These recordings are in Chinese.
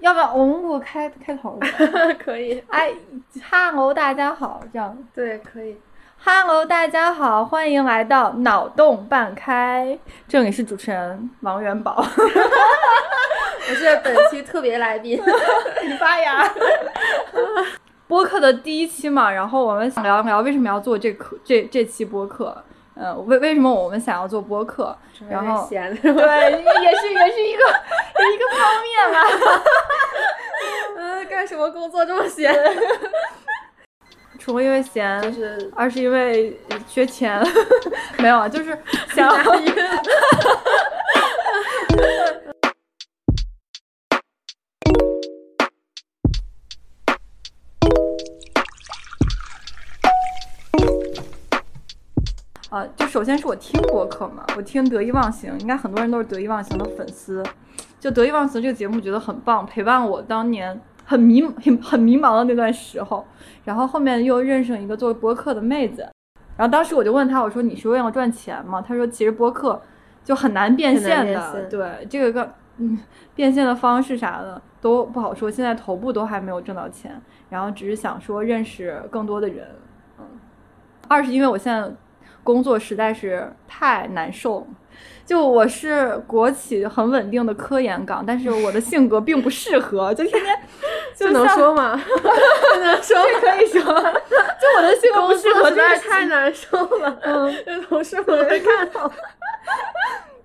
要不要我们我开开头吧？可以，哎，Hello，大家好，这样。对，可以。Hello，大家好，欢迎来到脑洞半开，这里是主持人王元宝。我是本期特别来宾。你发芽。播客的第一期嘛，然后我们想聊聊为什么要做这课这这期播客。嗯，为为什么我们想要做播客？然后闲 对，也是也是一个一个方面吧。嗯，干什么工作这么闲？除了因为闲，就是二是因为缺钱，没有啊，就是想。啊，就首先是我听播客嘛，我听得意忘形，应该很多人都是得意忘形的粉丝。就得意忘形这个节目觉得很棒，陪伴我当年很迷很很迷茫的那段时候。然后后面又认识了一个做播客的妹子，然后当时我就问她，我说你是为了赚钱吗？她说其实播客就很难变现的，现对这个个嗯变现的方式啥的都不好说，现在头部都还没有挣到钱，然后只是想说认识更多的人，嗯。二是因为我现在工作实在是太难受了。就我是国企很稳定的科研岗，但是我的性格并不适合，就天天 就能说吗？不能说，可以说，就我的性格不适合实在太难受了。嗯，这同事们会看到。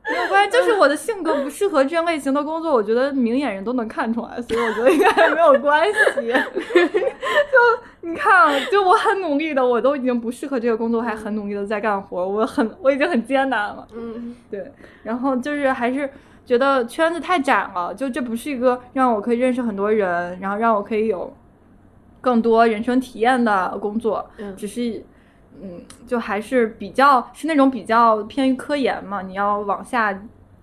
没有关系，就是我的性格不适合这样类型的工作，我觉得明眼人都能看出来，所以我觉得应该没有关系。就你看，啊就我很努力的，我都已经不适合这个工作，还很努力的在干活，我很我已经很艰难了。嗯，对，然后就是还是觉得圈子太窄了，就这不是一个让我可以认识很多人，然后让我可以有更多人生体验的工作，嗯只是。嗯，就还是比较是那种比较偏于科研嘛，你要往下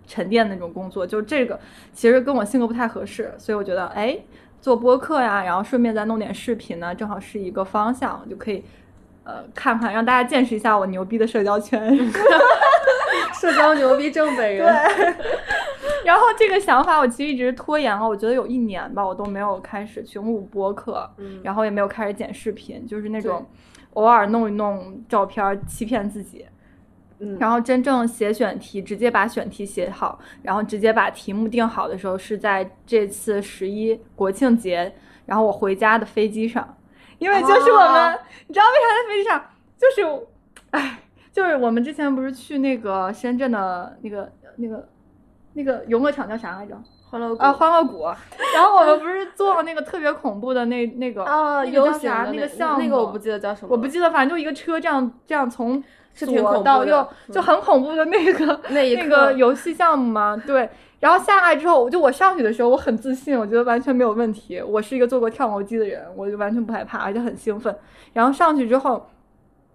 沉淀那种工作，就这个其实跟我性格不太合适，所以我觉得哎，做播客呀，然后顺便再弄点视频呢，正好是一个方向，就可以呃看看，让大家见识一下我牛逼的社交圈。社交牛逼症本人。然后这个想法我其实一直拖延了，我觉得有一年吧，我都没有开始去录播客，嗯然后也没有开始剪视频，就是那种偶尔弄一弄照片欺骗自己。嗯，然后真正写选题，直接把选题写好，然后直接把题目定好的时候，是在这次十一国庆节，然后我回家的飞机上，因为就是我们，哦你知道为啥在飞机上？就是，哎，就是我们之前不是去那个深圳的那个那个那个游乐场叫啥来着？欢乐谷啊，欢乐谷。然后我们不是做了那个特别恐怖的那那个啊，游行叫啥的那个项目？那个我不记得叫什么，我不记得，反正就一个车这样这样从是挺恐怖的左到右，嗯就很恐怖的那个 那个游戏项目嘛。对，然后下来之后，我就我上去的时候，我很自信，我觉得完全没有问题。我是一个做过跳楼机的人，我就完全不害怕，而且很兴奋。然后上去之后。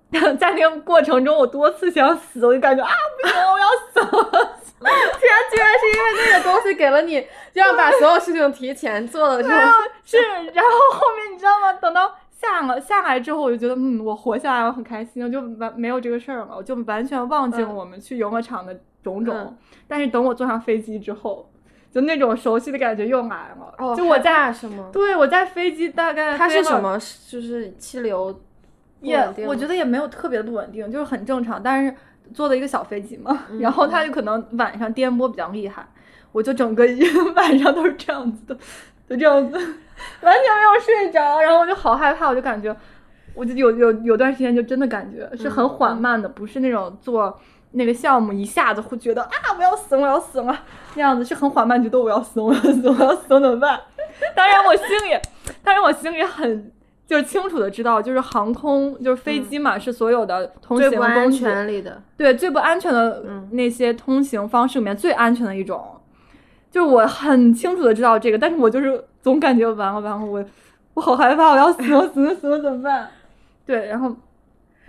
在那个过程中，我多次想死，我就感觉啊，不行，我要死了。天居然是因为那个东西给了你，就要把所有事情提前做了这种然后是，然后后面你知道吗？等到下了下来之后，我就觉得，嗯，我活下来，我很开心，我就完没有这个事儿了，我就完全忘记我们去游乐场的种种。嗯但是等我坐上飞机之后，就那种熟悉的感觉又来了。哦，就我在，在是吗？对我在飞机大概它是什？么？就是气流不也我觉得也没有特别的不稳定，就是很正常。但是坐的一个小飞机嘛，嗯然后它就可能晚上颠簸比较厉害，我就整个 晚上都是这样子的，就这样子，完全没有睡着，然后我就好害怕，我就感觉，我就有有有段时间就真的感觉是很缓慢的，不是那种做那个项目一下子会觉得啊我要死了我要死了那样子，是很缓慢，觉得我要死了我要死了我要死了怎么办？当然我心里，当然我心里很。就是清楚的知道，就是航空，就是飞机嘛，是所有的通行工具，全里的，对最不安全的嗯那些通行方式里面最安全的一种，就是我很清楚的知道这个，但是我就是总感觉完了完了，我我好害怕，我要死了死了死了怎么办？对，然后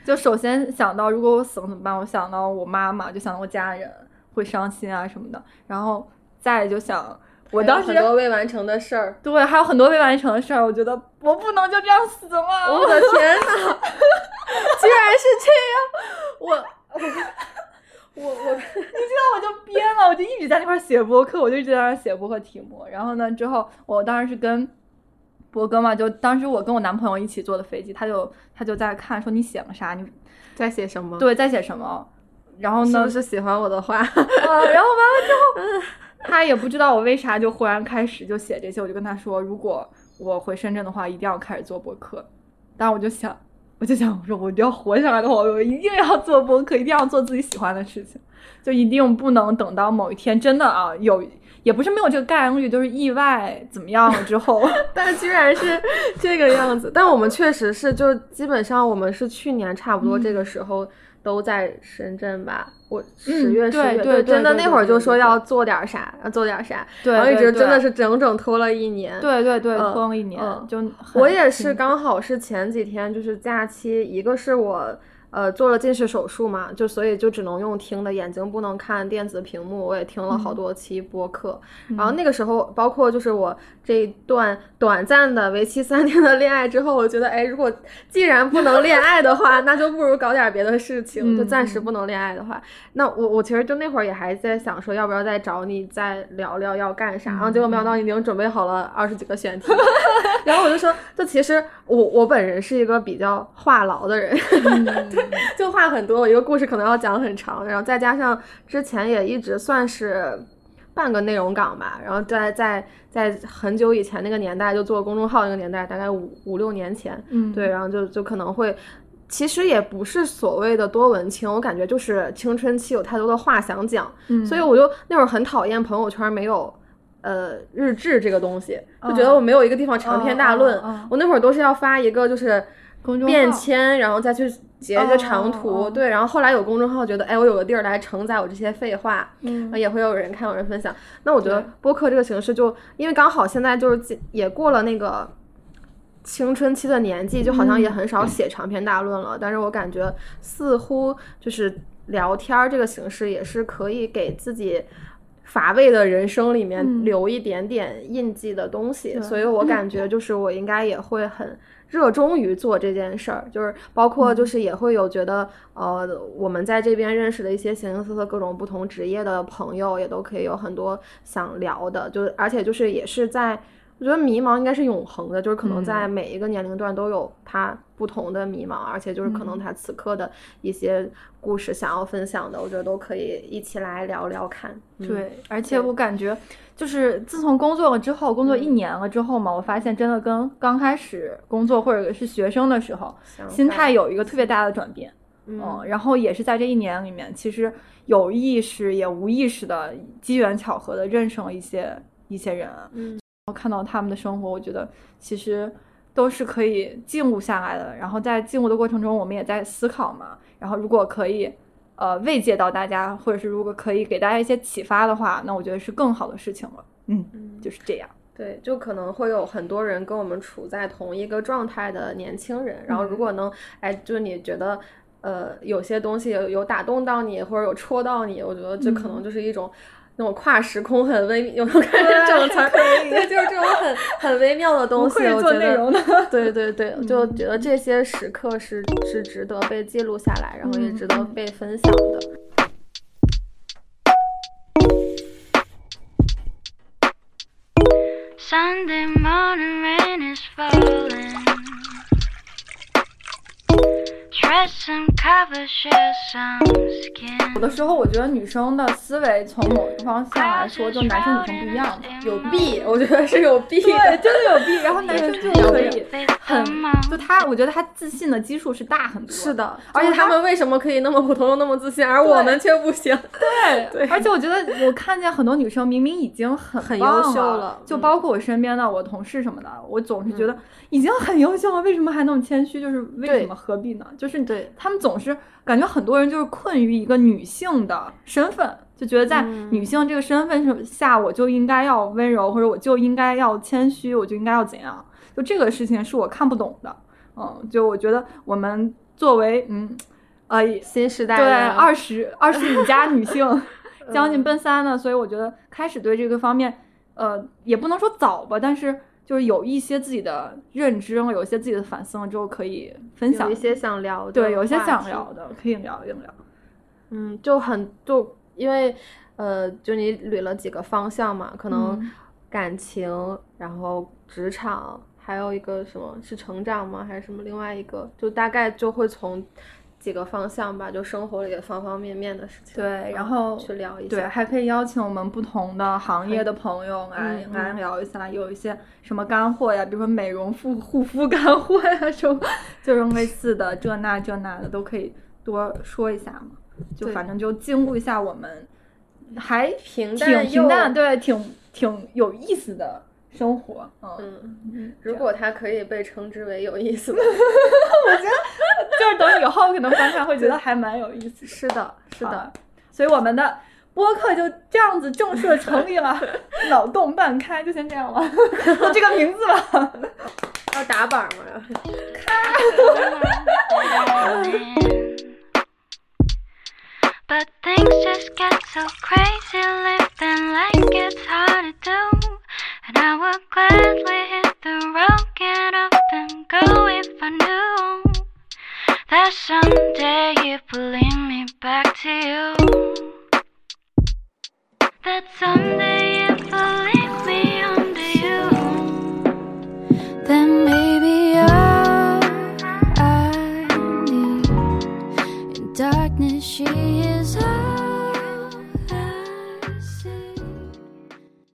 就首先想到如果我死了怎么办？我想到我妈妈，就想到我家人会伤心啊什么的，然后再就想我当时很多未完成的事儿。对还有很多未完成的事儿，我觉得我不能就这样死了，我的天呐，居然是这样！我 我我 你知道我就编了，我就一直在那块写博客，我就一直在那写博客题目。然后呢，之后我当时是跟博哥嘛，就当时我跟我男朋友一起坐的飞机，他就他就在看说你写了啥，你在写什么？对在写什么。然后呢，是不是喜欢我的话？呃，然后完了之后，他也不知道我为啥就忽然开始就写这些，我就跟他说，如果我回深圳的话，一定要开始做博客。当时我就想，我就想，我说我要活下来的话，我一定要做播客，一定要做自己喜欢的事情，就一定不能等到某一天真的啊有，也不是没有这个概率，就是意外怎么样了之后，但居然是这个样子。但我们确实是，就基本上我们是去年差不多这个时候。都在深圳吧，我十月十月对，真的那会儿就说要做点啥，要做点啥，然后一直真的是整整拖了一年，对对对，拖了一年，就我也是刚好是前几天就是假期，一个是我。呃，做了近视手术嘛，就所以就只能用听的，眼睛不能看电子屏幕。我也听了好多期播客，然后那个时候，包括就是我这一段短暂的为期三天的恋爱之后，我觉得，哎，如果既然不能恋爱的话，那就不如搞点别的事情。就暂时不能恋爱的话，那我我其实就那会儿也还在想说，要不要再找你再聊聊要干啥。然后结果没想到你已经准备好了二十几个选题，然后我就说，就其实我我本人是一个比较话痨的人。就话很多，我一个故事可能要讲很长，然后再加上之前也一直算是半个内容岗吧，然后在在在很久以前那个年代就做公众号那个年代，大概五五六年前，嗯，对，然后就就可能会，其实也不是所谓的多文青，我感觉就是青春期有太多的话想讲，嗯，所以我就那会儿很讨厌朋友圈没有呃日志这个东西，就觉得我没有一个地方长篇大论，我那会儿都是要发一个就是便签，然后再去。截一个长图，对，然后后来有公众号，觉得哎，我有个地儿来承载我这些废话，嗯，也会有人看，有人分享。那我觉得播客这个形式，就因为刚好现在就是也过了那个青春期的年纪，就好像也很少写长篇大论了。但是我感觉似乎就是聊天这个形式，也是可以给自己乏味的人生里面留一点点印记的东西。所以我感觉 就是我应该也会很。热衷于做这件事儿，就是包括就是也会有觉得，呃，我们在这边认识的一些形形色色各种不同职业的朋友，也都可以有很多想聊的，就而且就是也是在，我觉得迷茫应该是永恒的，就是可能在每一个年龄段都有他不同的迷茫，而且就是可能他此刻的一些故事想要分享的，我觉得都可以一起来聊聊看。对，而且我感觉。就是自从工作了之后，工作一年了之后嘛，我发现真的跟刚开始工作或者是学生的时候，心态有一个特别大的转变。嗯，然后也是在这一年里面，其实有意识也无意识的机缘巧合的认识了一些一些人。嗯，然后看到他们的生活，我觉得其实都是可以静录下来的。然后在静录的过程中，我们也在思考嘛。然后如果可以。呃，慰藉到大家，或者是如果可以给大家一些启发的话，那我觉得是更好的事情了。嗯，就是这样。对，就可能会有很多人跟我们处在同一个状态的年轻人，然后如果能，哎，就是你觉得，呃，有些东西有有打动到你，或者有戳到你，我觉得这可能就是一种。那种跨时空很微，有没有看见这种词儿？对，就是这种很很微妙的东西。我觉得，对对对，就觉得这些时刻是是值得被记录下来，然后也值得被分享的。Sunday morning rain is falling. 有的时候，我觉得女生的思维从某一个方向来说，就男生女生不一样，有弊，我觉得是有弊，对，真的有弊。然后男生就可以很，就他，我觉得他自信的基数是大很多。是的，而且他们为什么可以那么普通又那么自信，而我们却不行？对对。而且我觉得我看见很多女生明明已经很很优秀了，就包括我身边的我同事什么的，我总是觉得已经很优秀了，为什么还那么谦虚？就是为什么？何必呢？就是对他们总是感觉很多人就是困于一个女性的身份，就觉得在女性这个身份下，我就应该要温柔，或者我就应该要谦虚，我就应该要怎样？就这个事情是我看不懂的。嗯，就我觉得我们作为嗯呃新时代对二十二十五加女性，将近奔三了，所以我觉得开始对这个方面呃也不能说早吧，但是。就是有一些自己的认知，有一些自己的反思了之后，可以分享一些想聊的，对，有一些想聊的，可以聊一聊。嗯，就很就因为呃，就你捋了几个方向嘛，可能嗯感情，然后职场，还有一个什么是成长吗？还是什么另外一个？就大概就会从几个方向吧，就生活里的方方面面的事情，对嗯然后去聊一下。对，还可以邀请我们不同的行业的朋友来、嗯来聊一下，有一些什么干货呀，比如说美容护护肤干货呀，什么就是类似的这那这那的都可以多说一下嘛。就反正就记录一下我们还平淡又平淡，对，挺挺有意思的生活。嗯，如果它可以被称之为有意思 我觉得，就是等以后可能翻看会觉得还蛮有意思的。是的，是的，，所以我们的播客就这样子正式地成立了，脑洞半开，就先这样吧，就 这个名字吧。要打板吗？But things just get so crazy, living like it's hard to do. Would hit the road, up and go if I knew that someday would me back to you. That someday lead me on to you. Then maybe I, need in darkness she